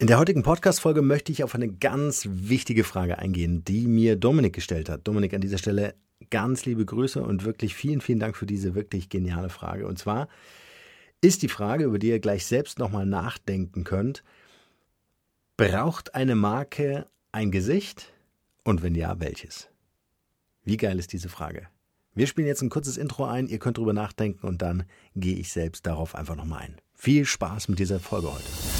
In der heutigen Podcast-Folge möchte ich auf eine ganz wichtige Frage eingehen, die mir Dominik gestellt hat. Dominik, an dieser Stelle ganz liebe Grüße und wirklich vielen, vielen Dank für diese wirklich geniale Frage. Und zwar ist die Frage, über die ihr gleich selbst nochmal nachdenken könnt, braucht eine Marke ein Gesicht? Und wenn ja, welches? Wie geil ist diese Frage? Wir spielen jetzt ein kurzes Intro ein, ihr könnt drüber nachdenken und dann gehe ich selbst darauf einfach nochmal ein. Viel Spaß mit dieser Folge heute.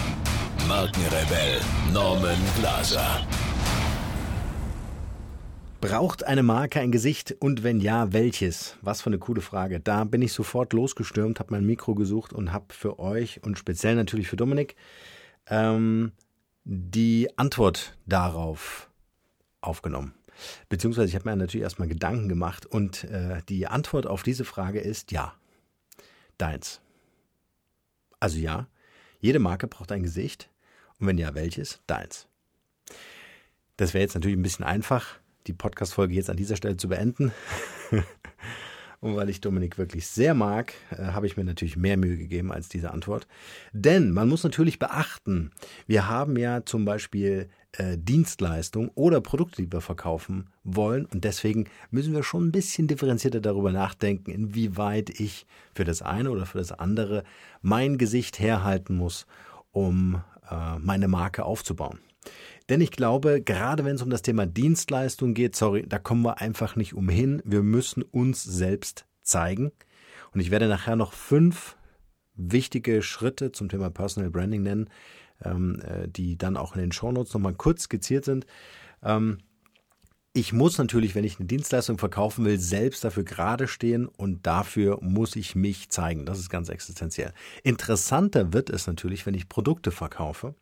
Markenrebell Norman Glaser. Braucht eine Marke ein Gesicht und wenn ja, welches? Was für eine coole Frage. Da bin ich sofort losgestürmt, habe mein Mikro gesucht und habe für euch und speziell natürlich für Dominik ähm, die Antwort darauf aufgenommen. Beziehungsweise ich habe mir natürlich erstmal Gedanken gemacht und äh, die Antwort auf diese Frage ist ja. Deins. Also ja, jede Marke braucht ein Gesicht und wenn ja, welches? Deins. Das wäre jetzt natürlich ein bisschen einfach, die Podcast-Folge jetzt an dieser Stelle zu beenden. Und weil ich Dominik wirklich sehr mag, äh, habe ich mir natürlich mehr Mühe gegeben als diese Antwort. Denn man muss natürlich beachten, wir haben ja zum Beispiel äh, Dienstleistungen oder Produkte, die wir verkaufen wollen. Und deswegen müssen wir schon ein bisschen differenzierter darüber nachdenken, inwieweit ich für das eine oder für das andere mein Gesicht herhalten muss, um meine Marke aufzubauen. Denn ich glaube, gerade wenn es um das Thema Dienstleistung geht, sorry, da kommen wir einfach nicht umhin. Wir müssen uns selbst zeigen. Und ich werde nachher noch fünf wichtige Schritte zum Thema Personal Branding nennen, ähm, äh, die dann auch in den Shownotes nochmal kurz skizziert sind. Ich muss natürlich, wenn ich eine Dienstleistung verkaufen will, selbst dafür gerade stehen und dafür muss ich mich zeigen. Das ist ganz existenziell. Interessanter wird es natürlich, wenn ich Produkte verkaufe.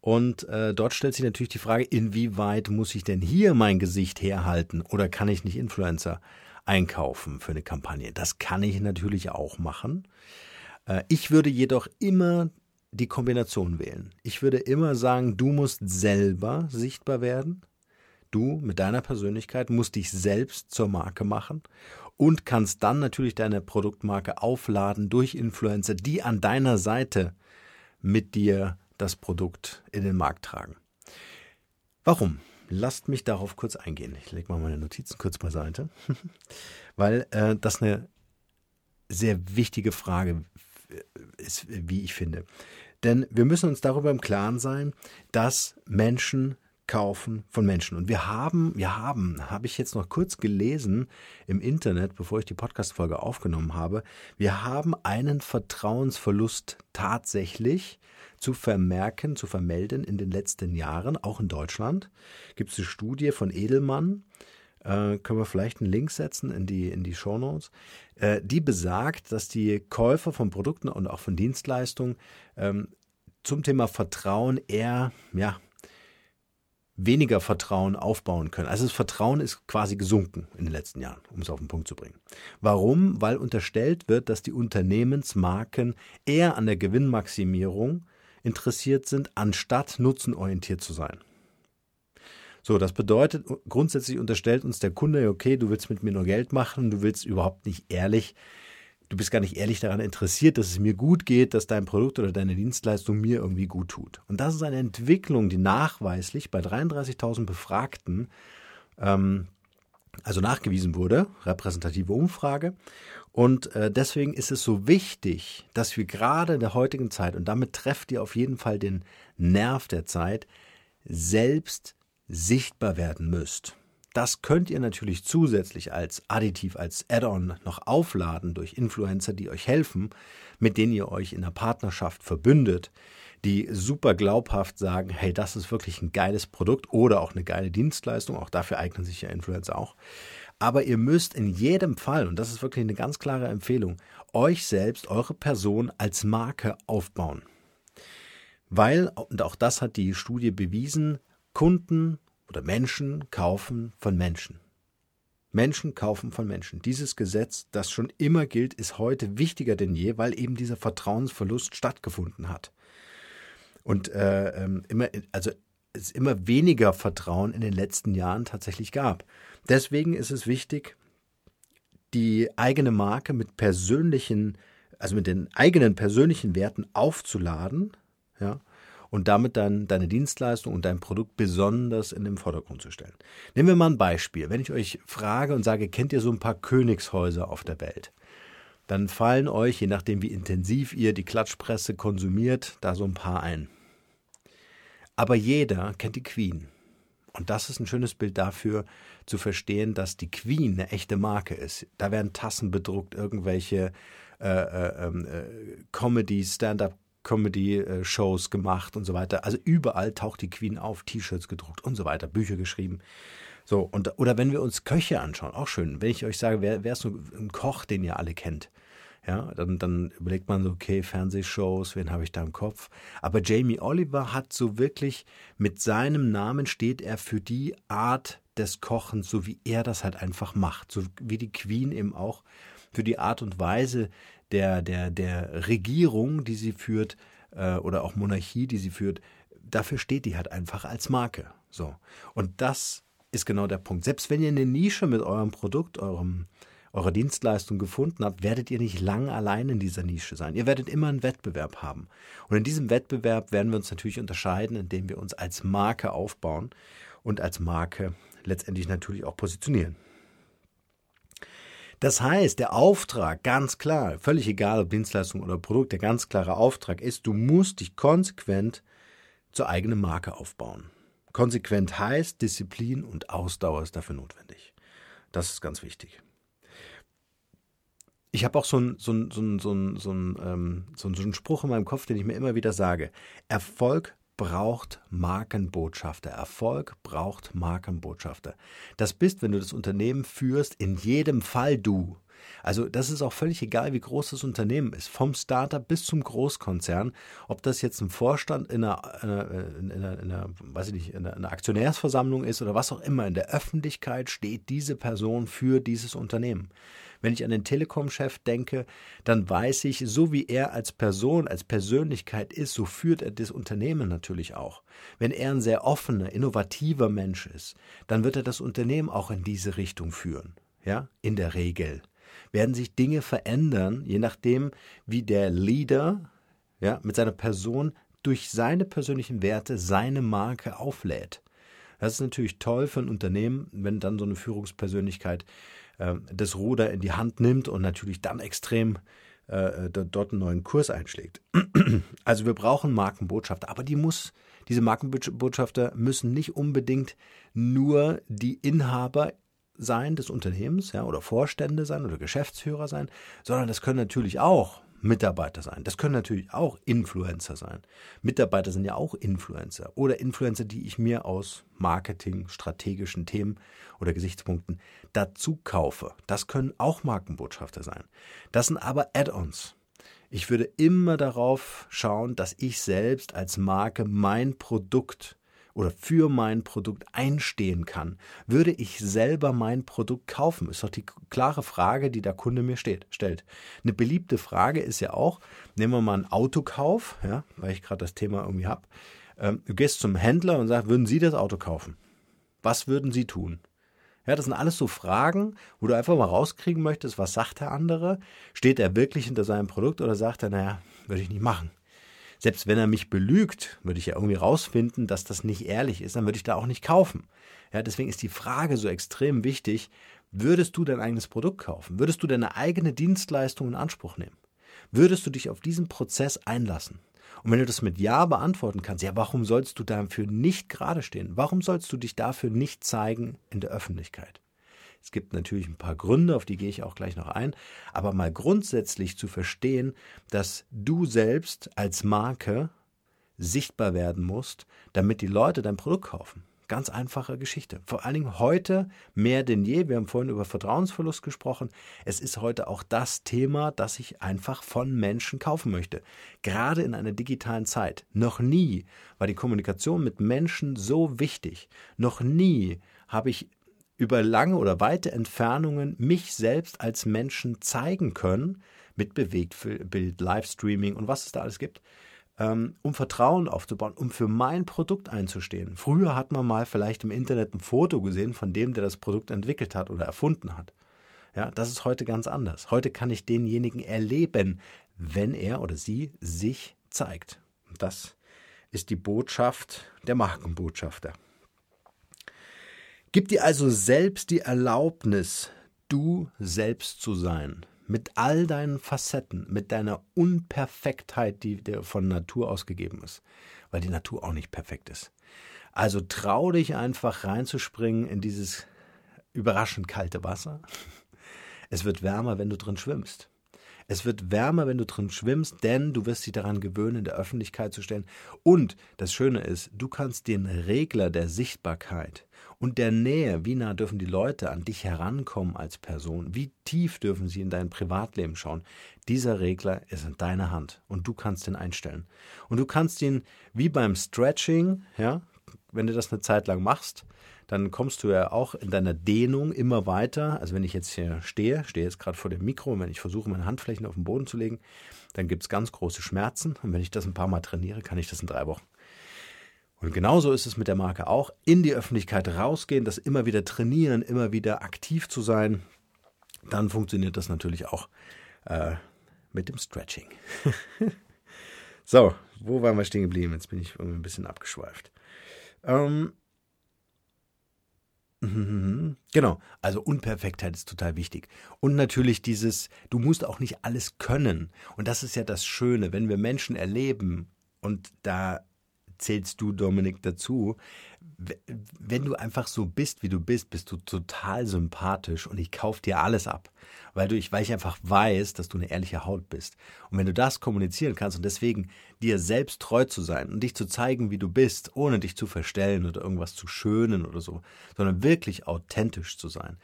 Und äh, dort stellt sich natürlich die Frage, inwieweit muss ich denn hier mein Gesicht herhalten oder kann ich nicht Influencer einkaufen für eine Kampagne? Das kann ich natürlich auch machen. Äh, ich würde jedoch immer die Kombination wählen. Ich würde immer sagen, du musst selber sichtbar werden Du mit deiner Persönlichkeit musst dich selbst zur Marke machen und kannst dann natürlich deine Produktmarke aufladen durch Influencer, die an deiner Seite mit dir das Produkt in den Markt tragen. Warum? Lasst mich darauf kurz eingehen. Ich lege mal meine Notizen kurz beiseite, weil äh, das eine sehr wichtige Frage ist, wie ich finde. Denn wir müssen uns darüber im Klaren sein, dass Menschen kaufen von Menschen. Und wir haben, wir haben, habe ich jetzt noch kurz gelesen im Internet, bevor ich die Podcast-Folge aufgenommen habe, wir haben einen Vertrauensverlust tatsächlich zu vermerken, zu vermelden in den letzten Jahren, auch in Deutschland. Gibt es eine Studie von Edelmann, äh, können wir vielleicht einen Link setzen in die, in die Show Notes, äh, die besagt, dass die Käufer von Produkten und auch von Dienstleistungen ähm, zum Thema Vertrauen eher, ja, weniger Vertrauen aufbauen können. Also das Vertrauen ist quasi gesunken in den letzten Jahren, um es auf den Punkt zu bringen. Warum? Weil unterstellt wird, dass die Unternehmensmarken eher an der Gewinnmaximierung interessiert sind, anstatt nutzenorientiert zu sein. So, das bedeutet, grundsätzlich unterstellt uns der Kunde, okay, du willst mit mir nur Geld machen, du willst überhaupt nicht ehrlich du bist gar nicht ehrlich daran interessiert, dass es mir gut geht, dass dein Produkt oder deine Dienstleistung mir irgendwie gut tut. Und das ist eine Entwicklung, die nachweislich bei 33.000 Befragten ähm, also nachgewiesen wurde, repräsentative Umfrage. Und äh, deswegen ist es so wichtig, dass wir gerade in der heutigen Zeit, und damit trefft ihr auf jeden Fall den Nerv der Zeit, selbst sichtbar werden müsst. Das könnt ihr natürlich zusätzlich als Additiv, als Add-on noch aufladen durch Influencer, die euch helfen, mit denen ihr euch in der Partnerschaft verbündet, die super glaubhaft sagen, hey, das ist wirklich ein geiles Produkt oder auch eine geile Dienstleistung. Auch dafür eignen sich ja Influencer auch. Aber ihr müsst in jedem Fall, und das ist wirklich eine ganz klare Empfehlung, euch selbst, eure Person als Marke aufbauen. Weil, und auch das hat die Studie bewiesen, Kunden oder Menschen kaufen von Menschen. Menschen kaufen von Menschen. Dieses Gesetz, das schon immer gilt, ist heute wichtiger denn je, weil eben dieser Vertrauensverlust stattgefunden hat. Und äh, ähm, immer, also es immer weniger Vertrauen in den letzten Jahren tatsächlich gab. Deswegen ist es wichtig, die eigene Marke mit persönlichen, also mit den eigenen persönlichen Werten aufzuladen, ja, und damit dann deine Dienstleistung und dein Produkt besonders in den Vordergrund zu stellen. Nehmen wir mal ein Beispiel. Wenn ich euch frage und sage, kennt ihr so ein paar Königshäuser auf der Welt? Dann fallen euch, je nachdem wie intensiv ihr die Klatschpresse konsumiert, da so ein paar ein. Aber jeder kennt die Queen. Und das ist ein schönes Bild dafür, zu verstehen, dass die Queen eine echte Marke ist. Da werden Tassen bedruckt, irgendwelche äh, äh, ähm, äh, Comedy, Stand-up Comedy-Shows gemacht und so weiter. Also überall taucht die Queen auf, T-Shirts gedruckt und so weiter, Bücher geschrieben. So, und, oder wenn wir uns Köche anschauen, auch schön. Wenn ich euch sage, wer, wer ist so ein Koch, den ihr alle kennt? Ja, dann, dann überlegt man so, okay, Fernsehshows, wen habe ich da im Kopf? Aber Jamie Oliver hat so wirklich, mit seinem Namen steht er für die Art des Kochens, so wie er das halt einfach macht. So wie die Queen eben auch für die Art und Weise der, der, der Regierung, die sie führt, äh, oder auch Monarchie, die sie führt, dafür steht die halt einfach als Marke. So. Und das ist genau der Punkt. Selbst wenn ihr eine Nische mit eurem Produkt, eurem eure Dienstleistung gefunden habt, werdet ihr nicht lang allein in dieser Nische sein. Ihr werdet immer einen Wettbewerb haben. Und in diesem Wettbewerb werden wir uns natürlich unterscheiden, indem wir uns als Marke aufbauen und als Marke letztendlich natürlich auch positionieren. Das heißt, der Auftrag, ganz klar, völlig egal ob Dienstleistung oder Produkt, der ganz klare Auftrag ist, du musst dich konsequent zur eigenen Marke aufbauen. Konsequent heißt, Disziplin und Ausdauer ist dafür notwendig. Das ist ganz wichtig ich habe auch so einen so so ein, so ein, so ein, ähm, so ein Spruch in meinem Kopf, den ich mir immer wieder sage. Erfolg braucht Markenbotschafter. Erfolg braucht Markenbotschafter. Das bist, wenn du das Unternehmen führst, in jedem Fall du. Also das ist auch völlig egal, wie groß das Unternehmen ist, vom Startup bis zum Großkonzern, ob das jetzt ein Vorstand in einer, in einer, in einer weiß ich nicht, in einer Aktionärsversammlung ist oder was auch immer. In der Öffentlichkeit steht diese Person für dieses Unternehmen. Wenn ich an den Telekom-Chef denke, dann weiß ich, so wie er als Person, als Persönlichkeit ist, so führt er das Unternehmen natürlich auch. Wenn er ein sehr offener, innovativer Mensch ist, dann wird er das Unternehmen auch in diese Richtung führen. Ja, in der Regel werden sich Dinge verändern, je nachdem, wie der Leader ja, mit seiner Person durch seine persönlichen Werte seine Marke auflädt. Das ist natürlich toll für ein Unternehmen, wenn dann so eine Führungspersönlichkeit äh, das Ruder in die Hand nimmt und natürlich dann extrem äh, dort einen neuen Kurs einschlägt. Also wir brauchen Markenbotschafter, aber die muss, diese Markenbotschafter müssen nicht unbedingt nur die Inhaber sein des Unternehmens, ja, oder Vorstände sein oder Geschäftsführer sein, sondern das können natürlich auch Mitarbeiter sein. Das können natürlich auch Influencer sein. Mitarbeiter sind ja auch Influencer oder Influencer, die ich mir aus Marketing, strategischen Themen oder Gesichtspunkten dazu kaufe. Das können auch Markenbotschafter sein. Das sind aber Add-ons. Ich würde immer darauf schauen, dass ich selbst als Marke mein Produkt oder für mein Produkt einstehen kann. Würde ich selber mein Produkt kaufen? Ist doch die klare Frage, die der Kunde mir steht, stellt. Eine beliebte Frage ist ja auch, nehmen wir mal einen Autokauf, ja, weil ich gerade das Thema irgendwie habe. Ähm, du gehst zum Händler und sagst, würden Sie das Auto kaufen? Was würden Sie tun? Ja, das sind alles so Fragen, wo du einfach mal rauskriegen möchtest, was sagt der andere? Steht er wirklich hinter seinem Produkt oder sagt er, naja, würde ich nicht machen? Selbst wenn er mich belügt, würde ich ja irgendwie rausfinden, dass das nicht ehrlich ist, dann würde ich da auch nicht kaufen. Ja, deswegen ist die Frage so extrem wichtig, würdest du dein eigenes Produkt kaufen? Würdest du deine eigene Dienstleistung in Anspruch nehmen? Würdest du dich auf diesen Prozess einlassen? Und wenn du das mit Ja beantworten kannst, ja, warum sollst du dafür nicht gerade stehen? Warum sollst du dich dafür nicht zeigen in der Öffentlichkeit? Es gibt natürlich ein paar Gründe, auf die gehe ich auch gleich noch ein, aber mal grundsätzlich zu verstehen, dass du selbst als Marke sichtbar werden musst, damit die Leute dein Produkt kaufen. Ganz einfache Geschichte. Vor allen Dingen heute mehr denn je. Wir haben vorhin über Vertrauensverlust gesprochen. Es ist heute auch das Thema, das ich einfach von Menschen kaufen möchte. Gerade in einer digitalen Zeit. Noch nie war die Kommunikation mit Menschen so wichtig. Noch nie habe ich über lange oder weite Entfernungen mich selbst als Menschen zeigen können, mit Bewegtbild, Livestreaming und was es da alles gibt ähm, um Vertrauen aufzubauen, um für mein Produkt einzustehen. Früher hat man mal vielleicht im Internet ein Foto gesehen von dem, der das Produkt entwickelt hat oder erfunden hat. Ja, das ist heute ganz anders. Heute kann ich denjenigen erleben, wenn er oder sie sich zeigt. Das ist die Botschaft der Markenbotschafter. Gib dir also selbst die Erlaubnis, du selbst zu sein mit all deinen Facetten, mit deiner Unperfektheit, die dir von Natur aus gegeben ist, weil die Natur auch nicht perfekt ist. Also trau dich einfach reinzuspringen in dieses überraschend kalte Wasser. Es wird wärmer, wenn du drin schwimmst. Es wird wärmer, wenn du drin schwimmst, denn du wirst dich daran gewöhnen, in der Öffentlichkeit zu stellen. Und das Schöne ist, du kannst den Regler der Sichtbarkeit und der Nähe, wie nah dürfen die Leute an dich herankommen als Person, wie tief dürfen sie in dein Privatleben schauen, dieser Regler ist in deiner Hand und du kannst ihn einstellen. Und du kannst ihn wie beim Stretching, ja, wenn du das eine Zeit lang machst, dann kommst du ja auch in deiner Dehnung immer weiter. Also wenn ich jetzt hier stehe, stehe jetzt gerade vor dem Mikro und wenn ich versuche, meine Handflächen auf den Boden zu legen, dann gibt es ganz große Schmerzen. Und wenn ich das ein paar Mal trainiere, kann ich das in drei Wochen. Und genauso ist es mit der Marke auch. In die Öffentlichkeit rausgehen, das immer wieder trainieren, immer wieder aktiv zu sein. Dann funktioniert das natürlich auch äh, mit dem Stretching. so, wo waren wir stehen geblieben? Jetzt bin ich irgendwie ein bisschen abgeschweift. Ähm. Genau, also Unperfektheit ist total wichtig. Und natürlich dieses, du musst auch nicht alles können. Und das ist ja das Schöne, wenn wir Menschen erleben, und da zählst du, Dominik, dazu. Wenn du einfach so bist, wie du bist, bist du total sympathisch und ich kaufe dir alles ab. Weil, du, weil ich einfach weiß, dass du eine ehrliche Haut bist. Und wenn du das kommunizieren kannst und deswegen dir selbst treu zu sein und dich zu zeigen, wie du bist, ohne dich zu verstellen oder irgendwas zu schönen oder so, sondern wirklich authentisch zu sein,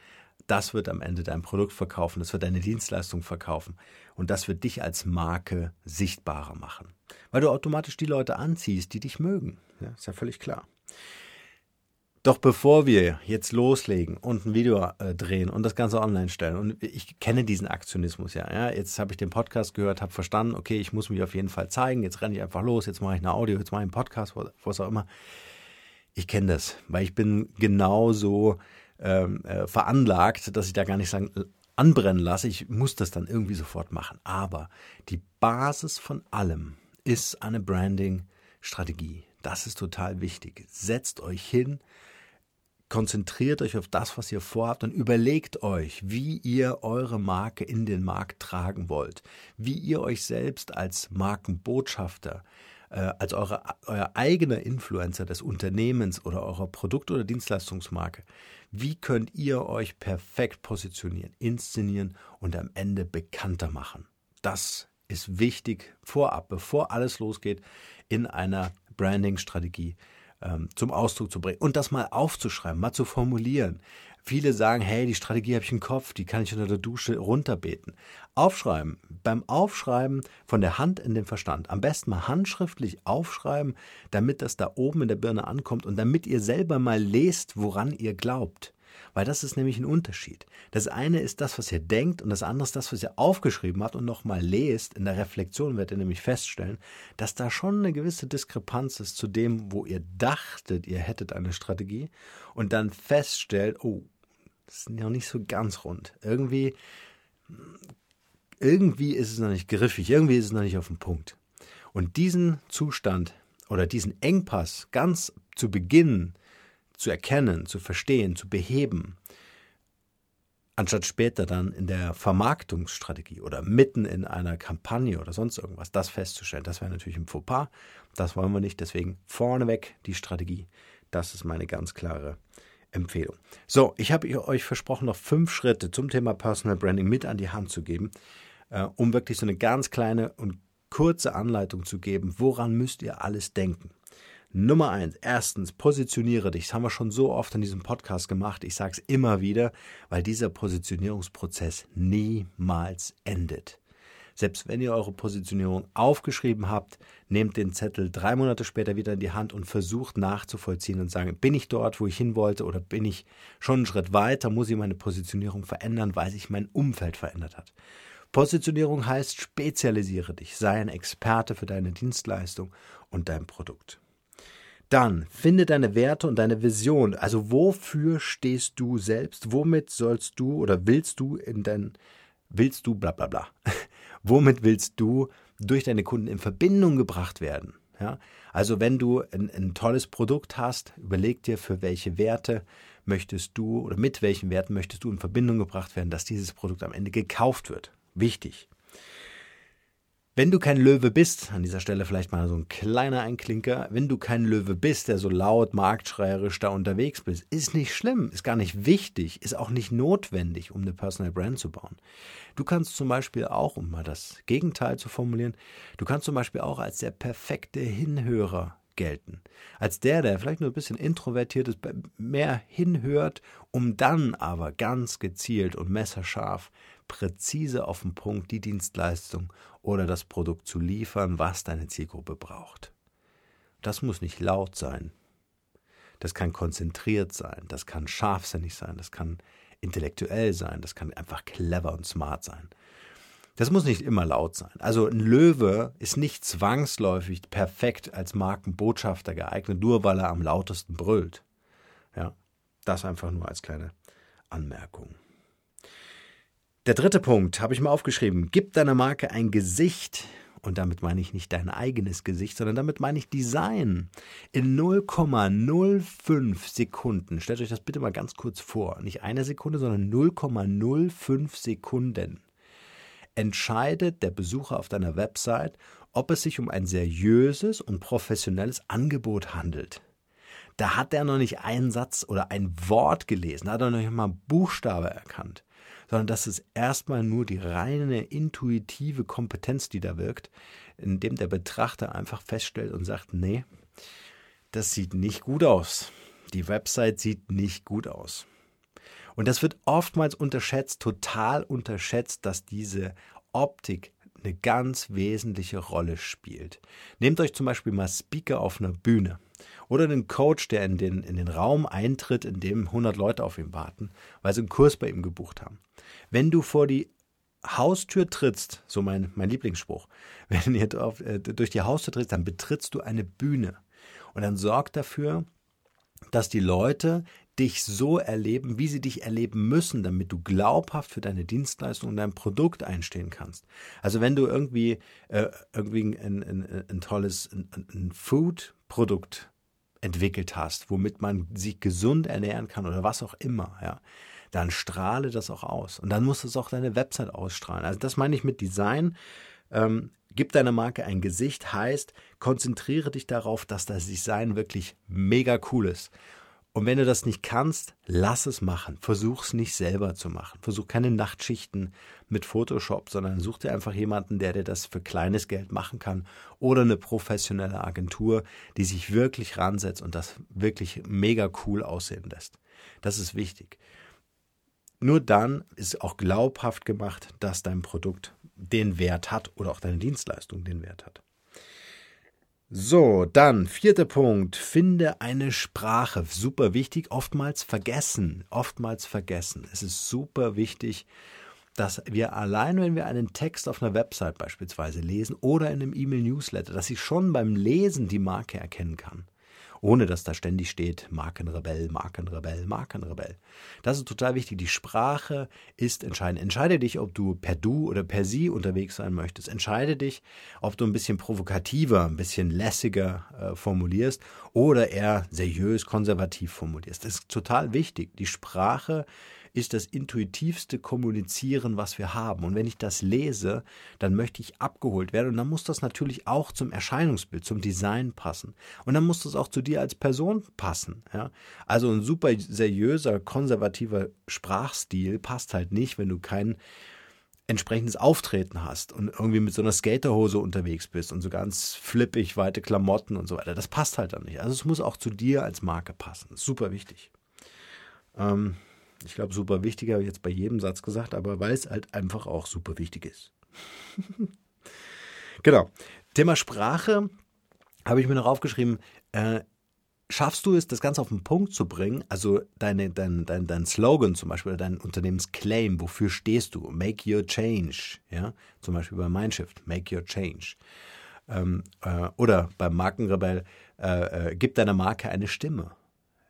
das wird am Ende dein Produkt verkaufen, das wird deine Dienstleistung verkaufen und das wird dich als Marke sichtbarer machen. Weil du automatisch die Leute anziehst, die dich mögen. Ja, ist ja völlig klar. Doch bevor wir jetzt loslegen und ein Video äh, drehen und das Ganze online stellen, und ich kenne diesen Aktionismus ja, ja jetzt habe ich den Podcast gehört, habe verstanden, okay, ich muss mich auf jeden Fall zeigen, jetzt renne ich einfach los, jetzt mache ich eine Audio, jetzt mache ich einen Podcast, was auch immer. Ich kenne das, weil ich bin genauso ähm, äh, veranlagt, dass ich da gar nicht sagen, anbrennen lasse. Ich muss das dann irgendwie sofort machen. Aber die Basis von allem ist eine Branding-Strategie. Das ist total wichtig. Setzt euch hin, konzentriert euch auf das, was ihr vorhabt und überlegt euch, wie ihr eure Marke in den Markt tragen wollt, wie ihr euch selbst als Markenbotschafter, äh, als eure, euer eigener Influencer des Unternehmens oder eurer Produkt- oder Dienstleistungsmarke, wie könnt ihr euch perfekt positionieren, inszenieren und am Ende bekannter machen? Das ist wichtig vorab, bevor alles losgeht, in einer Branding-Strategie ähm, zum Ausdruck zu bringen und das mal aufzuschreiben, mal zu formulieren. Viele sagen, hey, die Strategie habe ich im Kopf, die kann ich unter der Dusche runterbeten. Aufschreiben. Beim Aufschreiben von der Hand in den Verstand. Am besten mal handschriftlich aufschreiben, damit das da oben in der Birne ankommt und damit ihr selber mal lest, woran ihr glaubt. Weil das ist nämlich ein Unterschied. Das eine ist das, was ihr denkt und das andere ist das, was ihr aufgeschrieben habt und nochmal lest. In der Reflexion werdet ihr nämlich feststellen, dass da schon eine gewisse Diskrepanz ist zu dem, wo ihr dachtet, ihr hättet eine Strategie und dann feststellt, oh, ist noch nicht so ganz rund. Irgendwie, irgendwie ist es noch nicht griffig, irgendwie ist es noch nicht auf dem Punkt. Und diesen Zustand oder diesen Engpass ganz zu Beginn zu erkennen, zu verstehen, zu beheben, anstatt später dann in der Vermarktungsstrategie oder mitten in einer Kampagne oder sonst irgendwas das festzustellen, das wäre natürlich ein Fauxpas. Das wollen wir nicht. Deswegen vorneweg die Strategie. Das ist meine ganz klare Empfehlung. So, ich habe euch versprochen, noch fünf Schritte zum Thema Personal Branding mit an die Hand zu geben, äh, um wirklich so eine ganz kleine und kurze Anleitung zu geben, woran müsst ihr alles denken. Nummer eins, erstens, positioniere dich. Das haben wir schon so oft in diesem Podcast gemacht. Ich sage es immer wieder, weil dieser Positionierungsprozess niemals endet. Selbst wenn ihr eure Positionierung aufgeschrieben habt, nehmt den Zettel drei Monate später wieder in die Hand und versucht nachzuvollziehen und sagen, bin ich dort, wo ich hin wollte oder bin ich schon einen Schritt weiter, muss ich meine Positionierung verändern, weil sich mein Umfeld verändert hat. Positionierung heißt, spezialisiere dich, sei ein Experte für deine Dienstleistung und dein Produkt. Dann finde deine Werte und deine Vision. Also wofür stehst du selbst? Womit sollst du oder willst du in dein, willst du bla bla bla. Womit willst du durch deine Kunden in Verbindung gebracht werden? Ja? Also wenn du ein, ein tolles Produkt hast, überleg dir, für welche Werte möchtest du oder mit welchen Werten möchtest du in Verbindung gebracht werden, dass dieses Produkt am Ende gekauft wird. Wichtig. Wenn du kein Löwe bist, an dieser Stelle vielleicht mal so ein kleiner Einklinker, wenn du kein Löwe bist, der so laut, marktschreierisch da unterwegs bist, ist nicht schlimm, ist gar nicht wichtig, ist auch nicht notwendig, um eine Personal Brand zu bauen. Du kannst zum Beispiel auch, um mal das Gegenteil zu formulieren, du kannst zum Beispiel auch als der perfekte Hinhörer gelten. Als der, der vielleicht nur ein bisschen introvertiert ist, mehr hinhört, um dann aber ganz gezielt und messerscharf präzise auf den Punkt die Dienstleistung oder das Produkt zu liefern, was deine Zielgruppe braucht. Das muss nicht laut sein. Das kann konzentriert sein, das kann scharfsinnig sein, das kann intellektuell sein, das kann einfach clever und smart sein. Das muss nicht immer laut sein. Also ein Löwe ist nicht zwangsläufig perfekt als Markenbotschafter geeignet, nur weil er am lautesten brüllt. Ja, das einfach nur als kleine Anmerkung. Der dritte Punkt habe ich mal aufgeschrieben. Gib deiner Marke ein Gesicht. Und damit meine ich nicht dein eigenes Gesicht, sondern damit meine ich Design. In 0,05 Sekunden, stellt euch das bitte mal ganz kurz vor, nicht eine Sekunde, sondern 0,05 Sekunden, entscheidet der Besucher auf deiner Website, ob es sich um ein seriöses und professionelles Angebot handelt. Da hat er noch nicht einen Satz oder ein Wort gelesen, da hat er noch nicht mal Buchstabe erkannt sondern das ist erstmal nur die reine intuitive Kompetenz, die da wirkt, indem der Betrachter einfach feststellt und sagt, nee, das sieht nicht gut aus. Die Website sieht nicht gut aus. Und das wird oftmals unterschätzt, total unterschätzt, dass diese Optik eine ganz wesentliche Rolle spielt. Nehmt euch zum Beispiel mal Speaker auf einer Bühne oder einen Coach, der in den, in den Raum eintritt, in dem 100 Leute auf ihn warten, weil sie einen Kurs bei ihm gebucht haben. Wenn du vor die Haustür trittst, so mein, mein Lieblingsspruch, wenn ihr auf, äh, durch die Haustür trittst, dann betrittst du eine Bühne. Und dann sorg dafür, dass die Leute dich so erleben, wie sie dich erleben müssen, damit du glaubhaft für deine Dienstleistung und dein Produkt einstehen kannst. Also wenn du irgendwie, äh, irgendwie ein, ein, ein tolles ein, ein Food-Produkt entwickelt hast, womit man sich gesund ernähren kann oder was auch immer, ja, dann strahle das auch aus. Und dann muss es auch deine Website ausstrahlen. Also das meine ich mit Design. Ähm, gib deiner Marke ein Gesicht, heißt, konzentriere dich darauf, dass das Design wirklich mega cool ist. Und wenn du das nicht kannst, lass es machen. Versuch es nicht selber zu machen. Versuch keine Nachtschichten mit Photoshop, sondern such dir einfach jemanden, der dir das für kleines Geld machen kann. Oder eine professionelle Agentur, die sich wirklich ransetzt und das wirklich mega cool aussehen lässt. Das ist wichtig. Nur dann ist auch glaubhaft gemacht, dass dein Produkt den Wert hat oder auch deine Dienstleistung den Wert hat. So, dann vierter Punkt. Finde eine Sprache. Super wichtig. Oftmals vergessen. Oftmals vergessen. Es ist super wichtig, dass wir allein, wenn wir einen Text auf einer Website beispielsweise lesen oder in einem E-Mail-Newsletter, dass ich schon beim Lesen die Marke erkennen kann ohne dass da ständig steht Markenrebell, Markenrebell, Markenrebell. Das ist total wichtig. Die Sprache ist entscheidend. Entscheide dich, ob du per Du oder per Sie unterwegs sein möchtest. Entscheide dich, ob du ein bisschen provokativer, ein bisschen lässiger äh, formulierst oder eher seriös, konservativ formulierst. Das ist total wichtig. Die Sprache ist das intuitivste Kommunizieren, was wir haben. Und wenn ich das lese, dann möchte ich abgeholt werden. Und dann muss das natürlich auch zum Erscheinungsbild, zum Design passen. Und dann muss das auch zu dir als Person passen. Ja? Also ein super seriöser, konservativer Sprachstil passt halt nicht, wenn du kein entsprechendes Auftreten hast und irgendwie mit so einer Skaterhose unterwegs bist und so ganz flippig, weite Klamotten und so weiter. Das passt halt dann nicht. Also es muss auch zu dir als Marke passen. Super wichtig. Ähm, ich glaube, super wichtig habe ich jetzt bei jedem Satz gesagt, aber weil es halt einfach auch super wichtig ist. genau. Thema Sprache habe ich mir noch aufgeschrieben. Äh, schaffst du es, das Ganze auf den Punkt zu bringen? Also deine, dein, dein, dein Slogan zum Beispiel, dein Unternehmensclaim, wofür stehst du? Make your change. Ja, zum Beispiel bei Mindshift, make your change. Ähm, äh, oder beim Markenrebell, äh, äh, gib deiner Marke eine Stimme.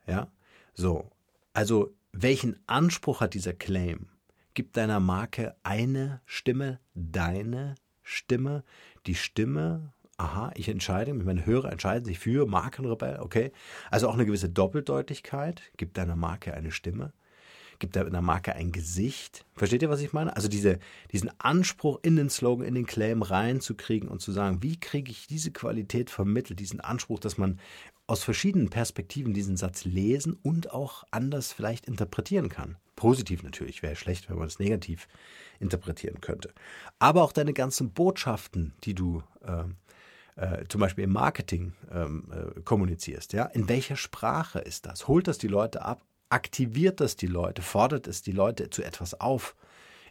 Ja, so. Also welchen Anspruch hat dieser Claim? Gib deiner Marke eine Stimme, deine Stimme, die Stimme, aha, ich entscheide, meine Hörer entscheiden sich für Markenrebell, okay. Also auch eine gewisse Doppeldeutigkeit, gib deiner Marke eine Stimme, gib deiner Marke ein Gesicht. Versteht ihr, was ich meine? Also diese, diesen Anspruch in den Slogan, in den Claim reinzukriegen und zu sagen, wie kriege ich diese Qualität vermittelt, diesen Anspruch, dass man aus verschiedenen Perspektiven diesen Satz lesen und auch anders vielleicht interpretieren kann. Positiv natürlich, wäre schlecht, wenn man es negativ interpretieren könnte. Aber auch deine ganzen Botschaften, die du äh, äh, zum Beispiel im Marketing ähm, äh, kommunizierst, ja, in welcher Sprache ist das? Holt das die Leute ab? Aktiviert das die Leute? Fordert es die Leute zu etwas auf,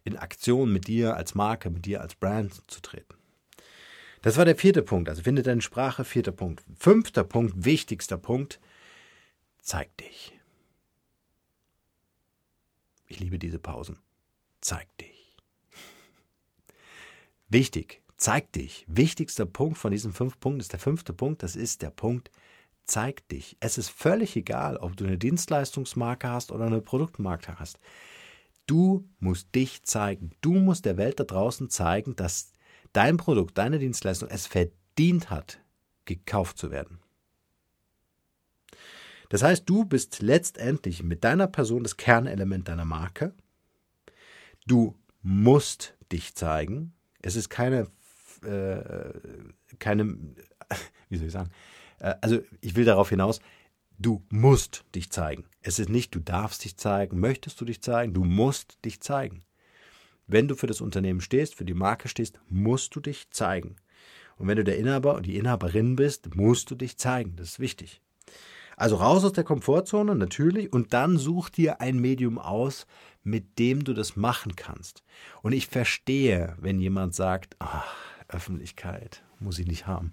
in Aktion mit dir als Marke, mit dir als Brand zu treten? Das war der vierte Punkt. Also finde deine Sprache, vierter Punkt. Fünfter Punkt, wichtigster Punkt, zeig dich. Ich liebe diese Pausen. Zeig dich. Wichtig, zeig dich. Wichtigster Punkt von diesen fünf Punkten ist der fünfte Punkt. Das ist der Punkt, zeig dich. Es ist völlig egal, ob du eine Dienstleistungsmarke hast oder eine Produktmarke hast. Du musst dich zeigen. Du musst der Welt da draußen zeigen, dass dein Produkt, deine Dienstleistung es verdient hat, gekauft zu werden. Das heißt, du bist letztendlich mit deiner Person das Kernelement deiner Marke. Du musst dich zeigen. Es ist keine, äh, keine, wie soll ich sagen? Äh, also ich will darauf hinaus, du musst dich zeigen. Es ist nicht, du darfst dich zeigen, möchtest du dich zeigen, du musst dich zeigen. Wenn du für das Unternehmen stehst, für die Marke stehst, musst du dich zeigen. Und wenn du der Inhaber und die Inhaberin bist, musst du dich zeigen. Das ist wichtig. Also raus aus der Komfortzone, natürlich, und dann such dir ein Medium aus, mit dem du das machen kannst. Und ich verstehe, wenn jemand sagt, ach, Öffentlichkeit muss ich nicht haben.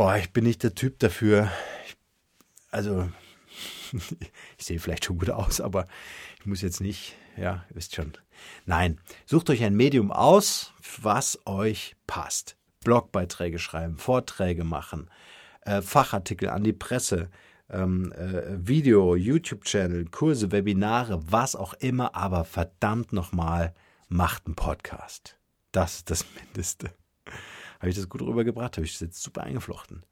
Boah, ich bin nicht der Typ dafür. Ich, also, ich sehe vielleicht schon gut aus, aber ich muss jetzt nicht, ja, wisst schon. Nein, sucht euch ein Medium aus, was euch passt. Blogbeiträge schreiben, Vorträge machen, äh, Fachartikel an die Presse, ähm, äh, Video, YouTube-Channel, Kurse, Webinare, was auch immer, aber verdammt nochmal, macht einen Podcast. Das ist das Mindeste. Habe ich das gut rübergebracht? Habe ich das jetzt super eingeflochten?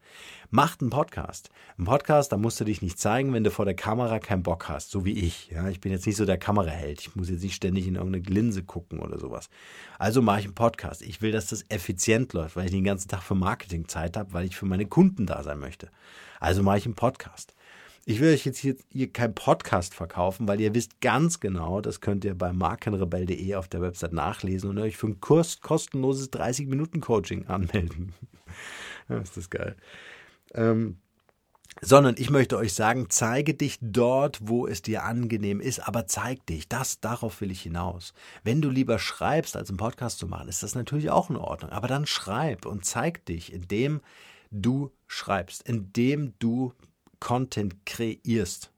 Macht einen Podcast. Ein Podcast, da musst du dich nicht zeigen, wenn du vor der Kamera keinen Bock hast, so wie ich. Ja, ich bin jetzt nicht so der Kameraheld. Ich muss jetzt nicht ständig in irgendeine Linse gucken oder sowas. Also mache ich einen Podcast. Ich will, dass das effizient läuft, weil ich den ganzen Tag für Marketing Zeit habe, weil ich für meine Kunden da sein möchte. Also mache ich einen Podcast. Ich will euch jetzt hier, hier keinen Podcast verkaufen, weil ihr wisst ganz genau, das könnt ihr bei markenrebell.de auf der Website nachlesen und euch für ein Kurs, kostenloses 30-Minuten-Coaching anmelden. ja, ist das geil. Ähm, sondern ich möchte euch sagen, zeige dich dort, wo es dir angenehm ist, aber zeig dich. Das, darauf will ich hinaus. Wenn du lieber schreibst, als einen Podcast zu machen, ist das natürlich auch in Ordnung. Aber dann schreib und zeig dich, indem du schreibst, indem du Content kreierst.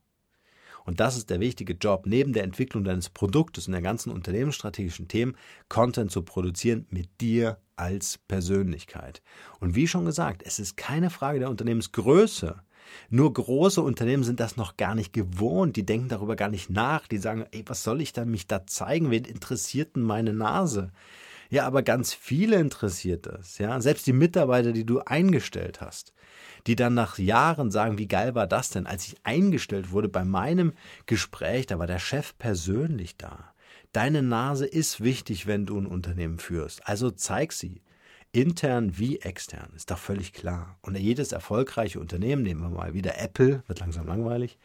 Und das ist der wichtige Job, neben der Entwicklung deines Produktes und der ganzen unternehmensstrategischen Themen, Content zu produzieren mit dir als Persönlichkeit. Und wie schon gesagt, es ist keine Frage der Unternehmensgröße. Nur große Unternehmen sind das noch gar nicht gewohnt, die denken darüber gar nicht nach, die sagen, ey, was soll ich dann mich da zeigen, wen interessiert denn meine Nase? Ja, aber ganz viele interessiert das, ja, selbst die Mitarbeiter, die du eingestellt hast die dann nach Jahren sagen, wie geil war das denn? Als ich eingestellt wurde bei meinem Gespräch, da war der Chef persönlich da. Deine Nase ist wichtig, wenn du ein Unternehmen führst. Also zeig sie. Intern wie extern, ist doch völlig klar. Und jedes erfolgreiche Unternehmen, nehmen wir mal wieder Apple, wird langsam langweilig.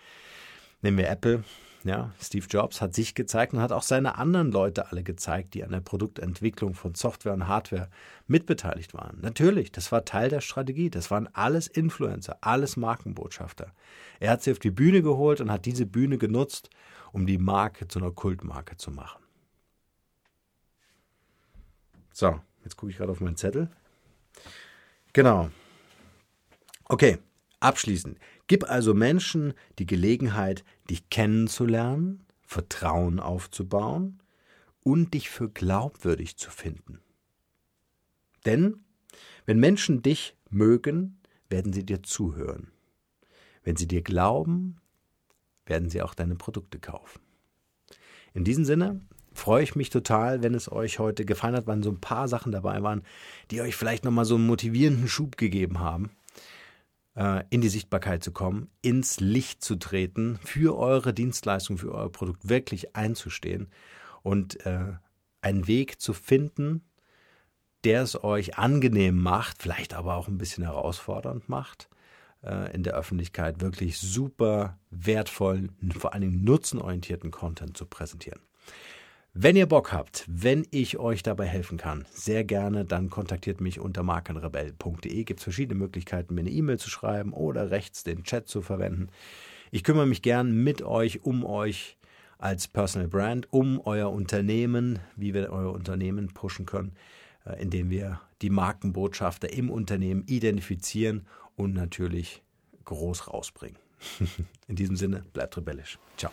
Nehmen wir Apple. Ja, Steve Jobs hat sich gezeigt und hat auch seine anderen Leute alle gezeigt, die an der Produktentwicklung von Software und Hardware mitbeteiligt waren. Natürlich, das war Teil der Strategie. Das waren alles Influencer, alles Markenbotschafter. Er hat sie auf die Bühne geholt und hat diese Bühne genutzt, um die Marke zu einer Kultmarke zu machen. So, jetzt gucke ich gerade auf meinen Zettel. Genau. Okay, abschließend. Gib also Menschen die Gelegenheit, dich kennenzulernen, Vertrauen aufzubauen und dich für glaubwürdig zu finden. Denn wenn Menschen dich mögen, werden sie dir zuhören. Wenn sie dir glauben, werden sie auch deine Produkte kaufen. In diesem Sinne freue ich mich total, wenn es euch heute gefallen hat, weil so ein paar Sachen dabei waren, die euch vielleicht nochmal so einen motivierenden Schub gegeben haben, in die Sichtbarkeit zu kommen, ins Licht zu treten, für eure Dienstleistung, für euer Produkt wirklich einzustehen und äh, einen Weg zu finden, der es euch angenehm macht, vielleicht aber auch ein bisschen herausfordernd macht, äh, in der Öffentlichkeit wirklich super wertvollen, vor allen Dingen nutzenorientierten Content zu präsentieren. Wenn ihr Bock habt, wenn ich euch dabei helfen kann, sehr gerne, dann kontaktiert mich unter markenrebell.de. Gibt es verschiedene Möglichkeiten, mir eine E-Mail zu schreiben oder rechts den Chat zu verwenden. Ich kümmere mich gern mit euch, um euch als Personal Brand, um euer Unternehmen, wie wir euer Unternehmen pushen können, äh, indem wir die Markenbotschafter im Unternehmen identifizieren und natürlich groß rausbringen. In diesem Sinne, bleibt rebellisch. Ciao.